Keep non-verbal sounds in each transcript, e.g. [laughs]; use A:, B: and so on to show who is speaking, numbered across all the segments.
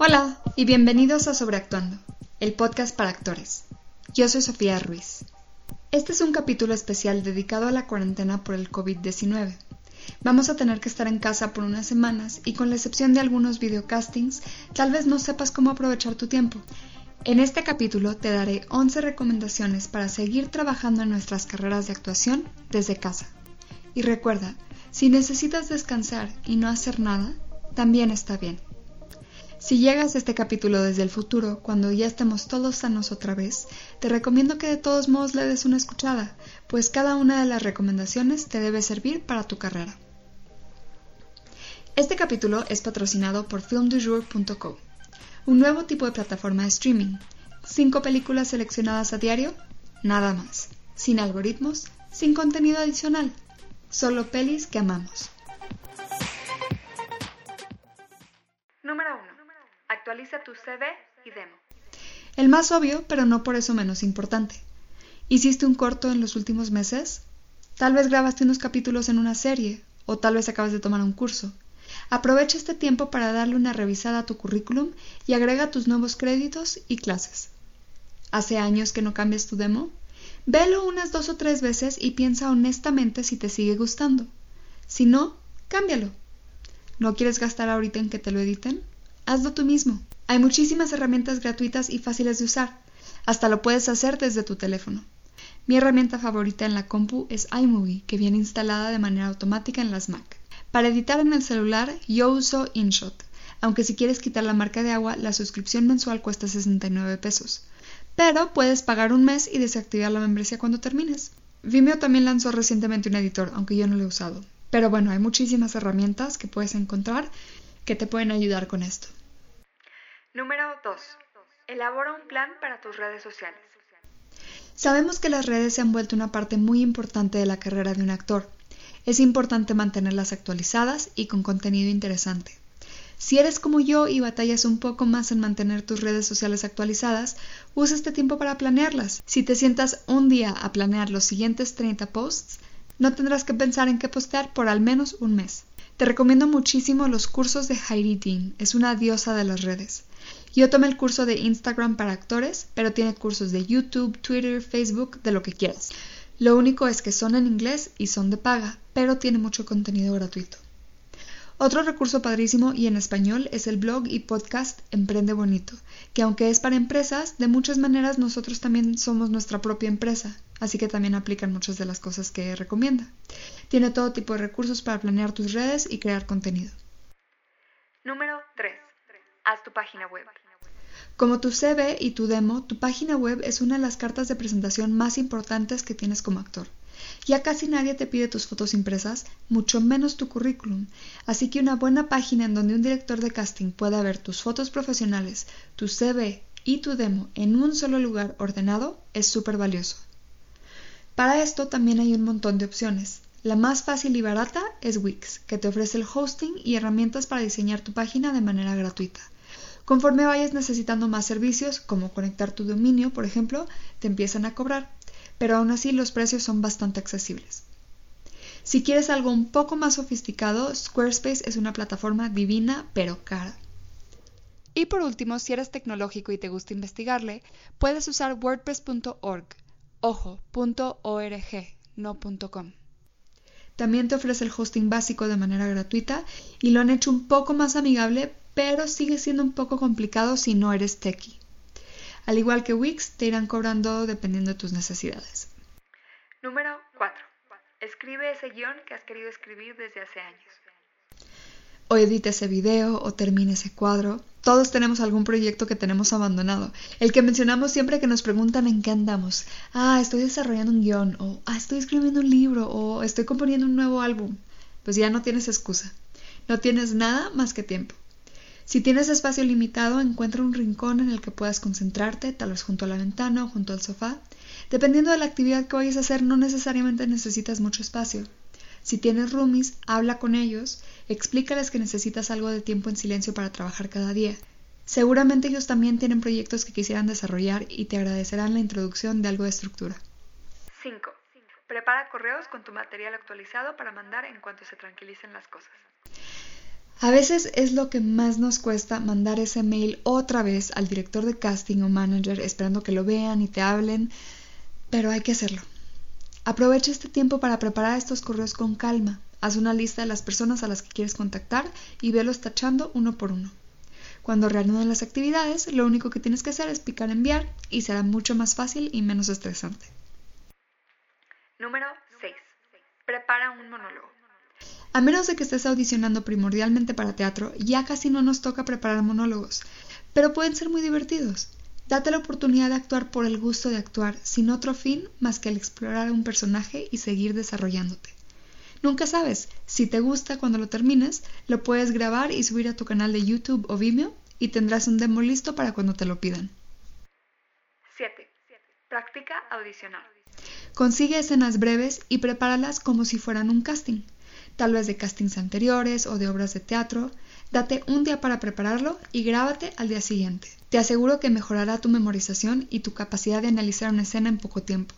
A: Hola y bienvenidos a Sobreactuando, el podcast para actores. Yo soy Sofía Ruiz. Este es un capítulo especial dedicado a la cuarentena por el COVID-19. Vamos a tener que estar en casa por unas semanas y con la excepción de algunos videocastings, tal vez no sepas cómo aprovechar tu tiempo. En este capítulo te daré 11 recomendaciones para seguir trabajando en nuestras carreras de actuación desde casa. Y recuerda, si necesitas descansar y no hacer nada, también está bien. Si llegas a este capítulo desde el futuro, cuando ya estemos todos sanos otra vez, te recomiendo que de todos modos le des una escuchada, pues cada una de las recomendaciones te debe servir para tu carrera. Este capítulo es patrocinado por filmdujour.co, un nuevo tipo de plataforma de streaming. Cinco películas seleccionadas a diario, nada más, sin algoritmos, sin contenido adicional, solo pelis que amamos. Número 1. Actualiza tu CV y demo. El más obvio, pero no por eso menos importante. ¿Hiciste un corto en los últimos meses? Tal vez grabaste unos capítulos en una serie, o tal vez acabas de tomar un curso. Aprovecha este tiempo para darle una revisada a tu currículum y agrega tus nuevos créditos y clases. ¿Hace años que no cambias tu demo? Velo unas dos o tres veces y piensa honestamente si te sigue gustando. Si no, cámbialo. ¿No quieres gastar ahorita en que te lo editen? Hazlo tú mismo. Hay muchísimas herramientas gratuitas y fáciles de usar. Hasta lo puedes hacer desde tu teléfono. Mi herramienta favorita en la compu es iMovie, que viene instalada de manera automática en las Mac. Para editar en el celular, yo uso InShot, aunque si quieres quitar la marca de agua, la suscripción mensual cuesta 69 pesos. Pero puedes pagar un mes y desactivar la membresía cuando termines. Vimeo también lanzó recientemente un editor, aunque yo no lo he usado. Pero bueno, hay muchísimas herramientas que puedes encontrar que te pueden ayudar con esto. Número 2. Elabora un plan para tus redes sociales. Sabemos que las redes se han vuelto una parte muy importante de la carrera de un actor. Es importante mantenerlas actualizadas y con contenido interesante. Si eres como yo y batallas un poco más en mantener tus redes sociales actualizadas, usa este tiempo para planearlas. Si te sientas un día a planear los siguientes 30 posts, no tendrás que pensar en qué postear por al menos un mes. Te recomiendo muchísimo los cursos de Heidi Dean, es una diosa de las redes. Yo tomé el curso de Instagram para actores, pero tiene cursos de YouTube, Twitter, Facebook, de lo que quieras. Lo único es que son en inglés y son de paga, pero tiene mucho contenido gratuito. Otro recurso padrísimo y en español es el blog y podcast Emprende Bonito, que aunque es para empresas, de muchas maneras nosotros también somos nuestra propia empresa, así que también aplican muchas de las cosas que recomienda. Tiene todo tipo de recursos para planear tus redes y crear contenido. Número 3. Haz tu página web. Como tu CV y tu demo, tu página web es una de las cartas de presentación más importantes que tienes como actor. Ya casi nadie te pide tus fotos impresas, mucho menos tu currículum, así que una buena página en donde un director de casting pueda ver tus fotos profesionales, tu CV y tu demo en un solo lugar ordenado es súper valioso. Para esto también hay un montón de opciones. La más fácil y barata es Wix, que te ofrece el hosting y herramientas para diseñar tu página de manera gratuita. Conforme vayas necesitando más servicios, como conectar tu dominio, por ejemplo, te empiezan a cobrar, pero aún así los precios son bastante accesibles. Si quieres algo un poco más sofisticado, Squarespace es una plataforma divina pero cara. Y por último, si eres tecnológico y te gusta investigarle, puedes usar wordpress.org, ojo, .org, no .com. También te ofrece el hosting básico de manera gratuita y lo han hecho un poco más amigable pero sigue siendo un poco complicado si no eres techie. Al igual que Wix, te irán cobrando dependiendo de tus necesidades. Número 4. Escribe ese guion que has querido escribir desde hace años. O edita ese video o termina ese cuadro. Todos tenemos algún proyecto que tenemos abandonado. El que mencionamos siempre que nos preguntan en qué andamos. Ah, estoy desarrollando un guion. O ah, estoy escribiendo un libro. O estoy componiendo un nuevo álbum. Pues ya no tienes excusa. No tienes nada más que tiempo. Si tienes espacio limitado, encuentra un rincón en el que puedas concentrarte, tal vez junto a la ventana o junto al sofá. Dependiendo de la actividad que vayas a hacer, no necesariamente necesitas mucho espacio. Si tienes roomies, habla con ellos, explícales que necesitas algo de tiempo en silencio para trabajar cada día. Seguramente ellos también tienen proyectos que quisieran desarrollar y te agradecerán la introducción de algo de estructura. 5. Prepara correos con tu material actualizado para mandar en cuanto se tranquilicen las cosas. A veces es lo que más nos cuesta mandar ese mail otra vez al director de casting o manager esperando que lo vean y te hablen, pero hay que hacerlo. Aprovecha este tiempo para preparar estos correos con calma. Haz una lista de las personas a las que quieres contactar y velos tachando uno por uno. Cuando reanuden las actividades, lo único que tienes que hacer es picar enviar y será mucho más fácil y menos estresante.
B: Número 6. Prepara un monólogo.
A: A menos de que estés audicionando primordialmente para teatro, ya casi no nos toca preparar monólogos, pero pueden ser muy divertidos. Date la oportunidad de actuar por el gusto de actuar, sin otro fin más que el explorar un personaje y seguir desarrollándote. Nunca sabes, si te gusta cuando lo termines, lo puedes grabar y subir a tu canal de YouTube o Vimeo y tendrás un demo listo para cuando te lo pidan.
B: 7. Práctica audicional.
A: Consigue escenas breves y prepáralas como si fueran un casting tal vez de castings anteriores o de obras de teatro. Date un día para prepararlo y grábate al día siguiente. Te aseguro que mejorará tu memorización y tu capacidad de analizar una escena en poco tiempo.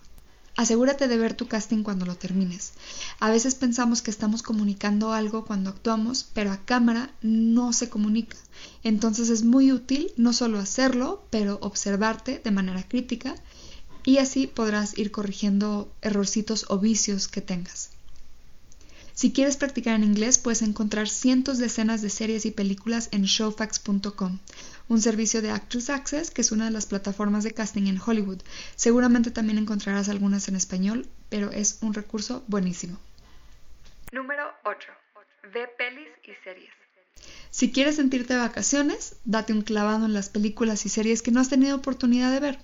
A: Asegúrate de ver tu casting cuando lo termines. A veces pensamos que estamos comunicando algo cuando actuamos, pero a cámara no se comunica. Entonces es muy útil no solo hacerlo, pero observarte de manera crítica y así podrás ir corrigiendo errorcitos o vicios que tengas. Si quieres practicar en inglés, puedes encontrar cientos de escenas de series y películas en showfax.com, un servicio de Actors Access que es una de las plataformas de casting en Hollywood. Seguramente también encontrarás algunas en español, pero es un recurso buenísimo.
B: Número 8. Ve pelis y series.
A: Si quieres sentirte de vacaciones, date un clavado en las películas y series que no has tenido oportunidad de ver.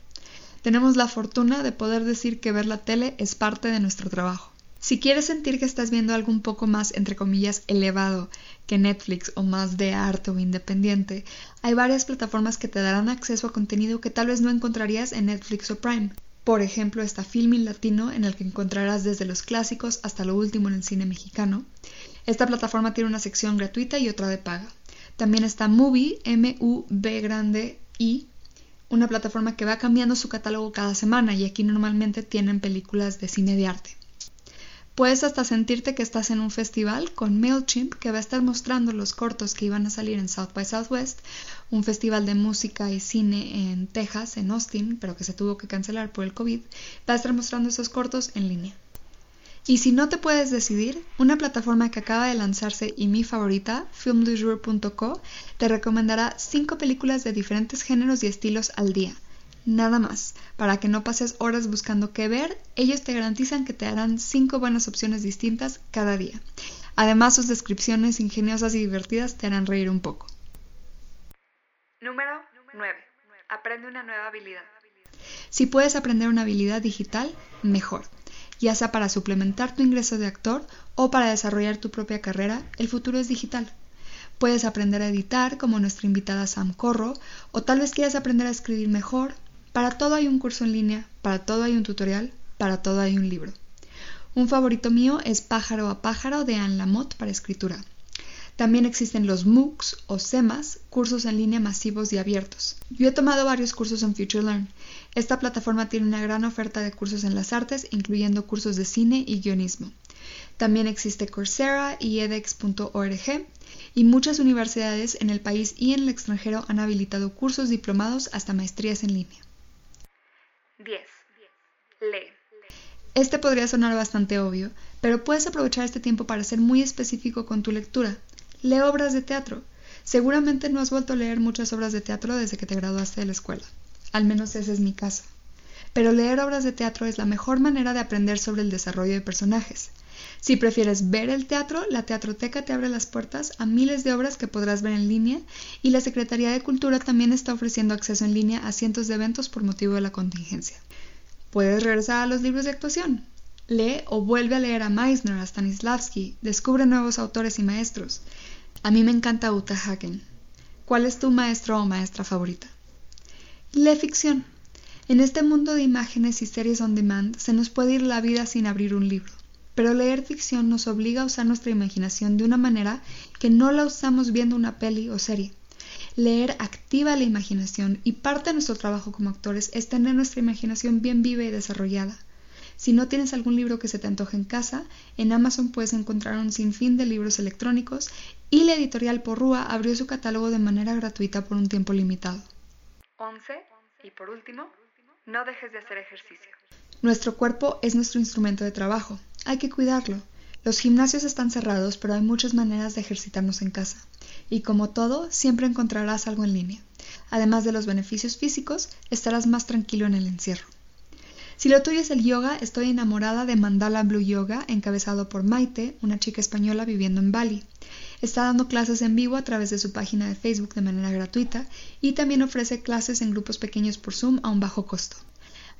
A: Tenemos la fortuna de poder decir que ver la tele es parte de nuestro trabajo. Si quieres sentir que estás viendo algo un poco más, entre comillas, elevado que Netflix o más de arte o independiente, hay varias plataformas que te darán acceso a contenido que tal vez no encontrarías en Netflix o Prime. Por ejemplo, está Filmin Latino, en el que encontrarás desde los clásicos hasta lo último en el cine mexicano. Esta plataforma tiene una sección gratuita y otra de paga. También está Movie, M-U-B grande I, una plataforma que va cambiando su catálogo cada semana y aquí normalmente tienen películas de cine de arte. Puedes hasta sentirte que estás en un festival con MailChimp que va a estar mostrando los cortos que iban a salir en South by Southwest, un festival de música y cine en Texas, en Austin, pero que se tuvo que cancelar por el COVID, va a estar mostrando esos cortos en línea. Y si no te puedes decidir, una plataforma que acaba de lanzarse y mi favorita, filmdujour.co, te recomendará 5 películas de diferentes géneros y estilos al día nada más. Para que no pases horas buscando qué ver, ellos te garantizan que te darán 5 buenas opciones distintas cada día. Además, sus descripciones ingeniosas y divertidas te harán reír un poco.
B: Número 9. Aprende una nueva habilidad.
A: Si puedes aprender una habilidad digital, mejor. Ya sea para suplementar tu ingreso de actor o para desarrollar tu propia carrera, el futuro es digital. Puedes aprender a editar, como nuestra invitada Sam Corro, o tal vez quieras aprender a escribir mejor, para todo hay un curso en línea, para todo hay un tutorial, para todo hay un libro. Un favorito mío es Pájaro a Pájaro de Anne Lamott para escritura. También existen los MOOCs o SEMAS, cursos en línea masivos y abiertos. Yo he tomado varios cursos en FutureLearn. Esta plataforma tiene una gran oferta de cursos en las artes, incluyendo cursos de cine y guionismo. También existe Coursera y edX.org y muchas universidades en el país y en el extranjero han habilitado cursos diplomados hasta maestrías en línea.
B: 10. Lee.
A: Este podría sonar bastante obvio, pero puedes aprovechar este tiempo para ser muy específico con tu lectura. Lee obras de teatro. Seguramente no has vuelto a leer muchas obras de teatro desde que te graduaste de la escuela. Al menos ese es mi caso. Pero leer obras de teatro es la mejor manera de aprender sobre el desarrollo de personajes. Si prefieres ver el teatro, la Teatroteca te abre las puertas a miles de obras que podrás ver en línea y la Secretaría de Cultura también está ofreciendo acceso en línea a cientos de eventos por motivo de la contingencia. Puedes regresar a los libros de actuación. Lee o vuelve a leer a Meisner, a Stanislavski, descubre nuevos autores y maestros. A mí me encanta Uta Hagen. ¿Cuál es tu maestro o maestra favorita? Lee ficción. En este mundo de imágenes y series on demand se nos puede ir la vida sin abrir un libro pero leer ficción nos obliga a usar nuestra imaginación de una manera que no la usamos viendo una peli o serie. Leer activa la imaginación y parte de nuestro trabajo como actores es tener nuestra imaginación bien viva y desarrollada. Si no tienes algún libro que se te antoje en casa, en Amazon puedes encontrar un sinfín de libros electrónicos y la editorial Porrúa abrió su catálogo de manera gratuita por un tiempo limitado.
B: 11. Y por último, no dejes de hacer ejercicio.
A: Nuestro cuerpo es nuestro instrumento de trabajo. Hay que cuidarlo. Los gimnasios están cerrados, pero hay muchas maneras de ejercitarnos en casa. Y como todo, siempre encontrarás algo en línea. Además de los beneficios físicos, estarás más tranquilo en el encierro. Si lo tuyo es el yoga, estoy enamorada de Mandala Blue Yoga, encabezado por Maite, una chica española viviendo en Bali. Está dando clases en vivo a través de su página de Facebook de manera gratuita y también ofrece clases en grupos pequeños por Zoom a un bajo costo.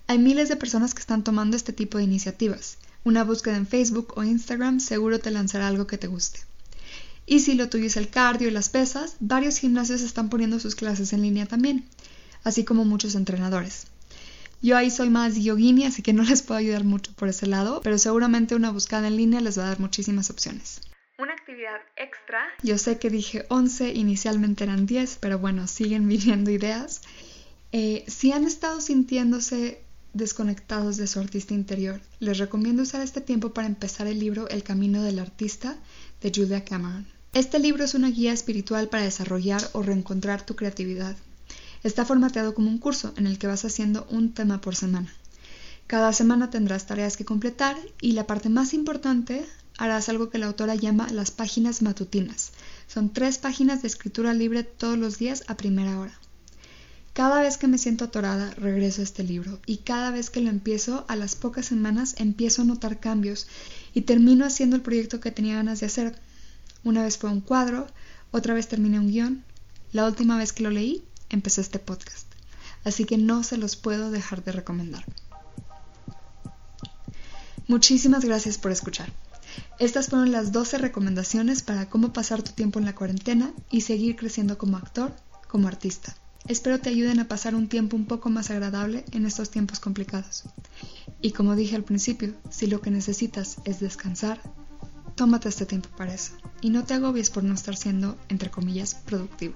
A: Hay miles de personas que están tomando este tipo de iniciativas. Una búsqueda en Facebook o Instagram seguro te lanzará algo que te guste. Y si lo tuyo es el cardio y las pesas, varios gimnasios están poniendo sus clases en línea también, así como muchos entrenadores. Yo ahí soy más yogini, así que no les puedo ayudar mucho por ese lado, pero seguramente una búsqueda en línea les va a dar muchísimas opciones.
B: Una actividad extra.
A: Yo sé que dije 11, inicialmente eran 10, pero bueno, siguen [laughs] viniendo ideas. Eh, si han estado sintiéndose desconectados de su artista interior, les recomiendo usar este tiempo para empezar el libro El Camino del Artista de Julia Cameron. Este libro es una guía espiritual para desarrollar o reencontrar tu creatividad. Está formateado como un curso en el que vas haciendo un tema por semana. Cada semana tendrás tareas que completar y la parte más importante harás algo que la autora llama las páginas matutinas. Son tres páginas de escritura libre todos los días a primera hora. Cada vez que me siento atorada, regreso a este libro y cada vez que lo empiezo, a las pocas semanas empiezo a notar cambios y termino haciendo el proyecto que tenía ganas de hacer. Una vez fue un cuadro, otra vez terminé un guion, la última vez que lo leí, empecé este podcast. Así que no se los puedo dejar de recomendar. Muchísimas gracias por escuchar. Estas fueron las 12 recomendaciones para cómo pasar tu tiempo en la cuarentena y seguir creciendo como actor, como artista. Espero te ayuden a pasar un tiempo un poco más agradable en estos tiempos complicados. Y como dije al principio, si lo que necesitas es descansar, tómate este tiempo para eso. Y no te agobies por no estar siendo, entre comillas, productivo.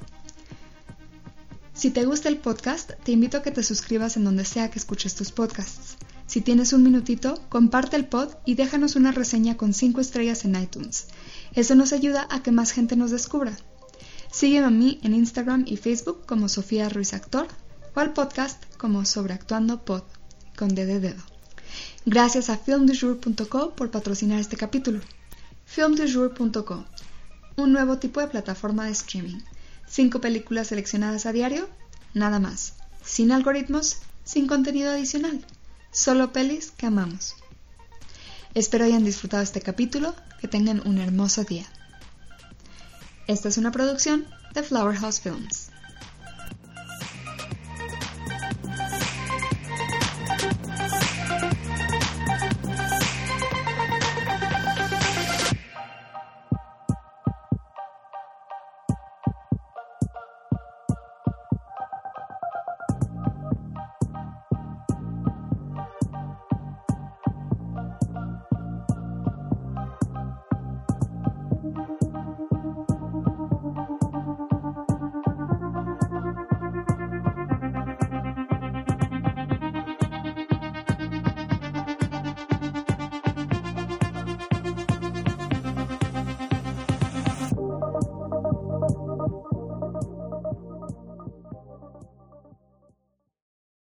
A: Si te gusta el podcast, te invito a que te suscribas en donde sea que escuches tus podcasts. Si tienes un minutito, comparte el pod y déjanos una reseña con 5 estrellas en iTunes. Eso nos ayuda a que más gente nos descubra. Sígueme a mí en Instagram y Facebook como Sofía Ruiz Actor o al podcast como Sobreactuando Pod con D de dedo. Gracias a filmdujour.co por patrocinar este capítulo. Filmdujour.co, un nuevo tipo de plataforma de streaming. Cinco películas seleccionadas a diario, nada más. Sin algoritmos, sin contenido adicional. Solo pelis que amamos. Espero hayan disfrutado este capítulo, que tengan un hermoso día. Esta es una producción de Flower House Films.